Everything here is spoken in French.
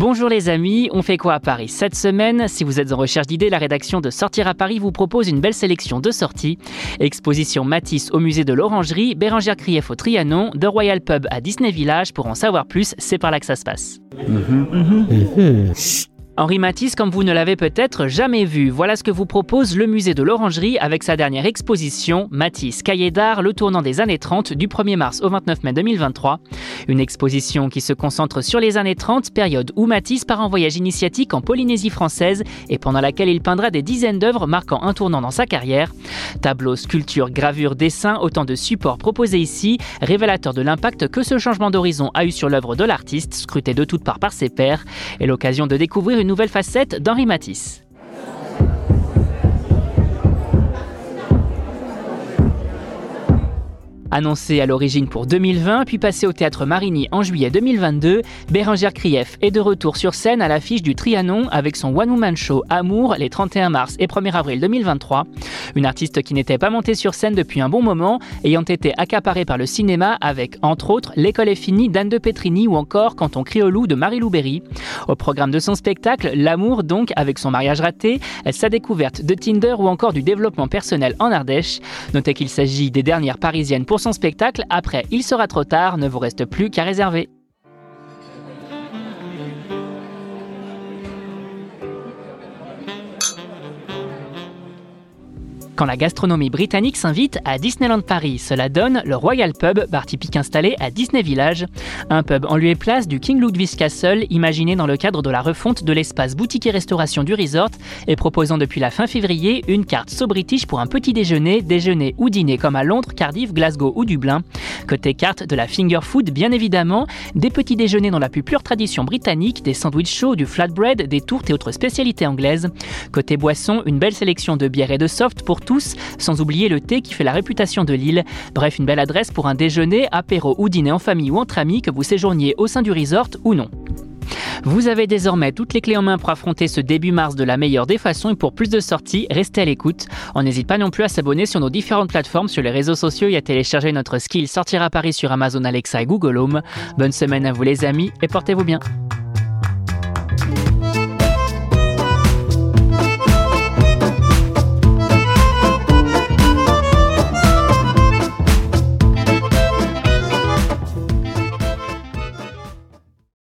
Bonjour les amis, on fait quoi à Paris cette semaine? Si vous êtes en recherche d'idées, la rédaction de Sortir à Paris vous propose une belle sélection de sorties. Exposition Matisse au musée de l'Orangerie, Bérangère Krief au Trianon, The Royal Pub à Disney Village. Pour en savoir plus, c'est par là que ça se passe. Henri Matisse, comme vous ne l'avez peut-être jamais vu, voilà ce que vous propose le musée de l'Orangerie avec sa dernière exposition, Matisse, cahier d'art, le tournant des années 30, du 1er mars au 29 mai 2023. Une exposition qui se concentre sur les années 30, période où Matisse part en voyage initiatique en Polynésie française et pendant laquelle il peindra des dizaines d'œuvres marquant un tournant dans sa carrière. Tableaux, sculptures, gravures, dessins, autant de supports proposés ici, révélateurs de l'impact que ce changement d'horizon a eu sur l'œuvre de l'artiste, scruté de toutes parts par ses pairs, et l'occasion de découvrir une nouvelle facette d'Henri Matisse. Annoncé à l'origine pour 2020, puis passé au théâtre Marigny en juillet 2022, Bérangère Krief est de retour sur scène à l'affiche du Trianon avec son One Woman Show Amour les 31 mars et 1er avril 2023. Une artiste qui n'était pas montée sur scène depuis un bon moment, ayant été accaparée par le cinéma avec, entre autres, L'école est finie d'Anne de Petrini ou encore Quand on crie au loup de Marie-Lou Berry. Au programme de son spectacle, L'amour donc, avec son mariage raté, sa découverte de Tinder ou encore du développement personnel en Ardèche. Notez qu'il s'agit des dernières parisiennes pour son spectacle. Après, il sera trop tard, ne vous reste plus qu'à réserver. Quand la gastronomie britannique s'invite à Disneyland Paris. Cela donne le Royal Pub, bar typique installé à Disney Village. Un pub en lieu et place du King Ludwig Castle, imaginé dans le cadre de la refonte de l'espace boutique et restauration du resort et proposant depuis la fin février une carte So British pour un petit déjeuner, déjeuner ou dîner comme à Londres, Cardiff, Glasgow ou Dublin. Côté carte de la finger food, bien évidemment, des petits déjeuners dans la plus pure tradition britannique, des sandwichs chauds, du flatbread, des tourtes et autres spécialités anglaises. Côté boisson, une belle sélection de bières et de soft pour sans oublier le thé qui fait la réputation de l'île. Bref, une belle adresse pour un déjeuner, apéro ou dîner en famille ou entre amis, que vous séjourniez au sein du resort ou non. Vous avez désormais toutes les clés en main pour affronter ce début mars de la meilleure des façons et pour plus de sorties, restez à l'écoute. On n'hésite pas non plus à s'abonner sur nos différentes plateformes sur les réseaux sociaux et à télécharger notre skill Sortir à Paris sur Amazon Alexa et Google Home. Bonne semaine à vous les amis et portez-vous bien.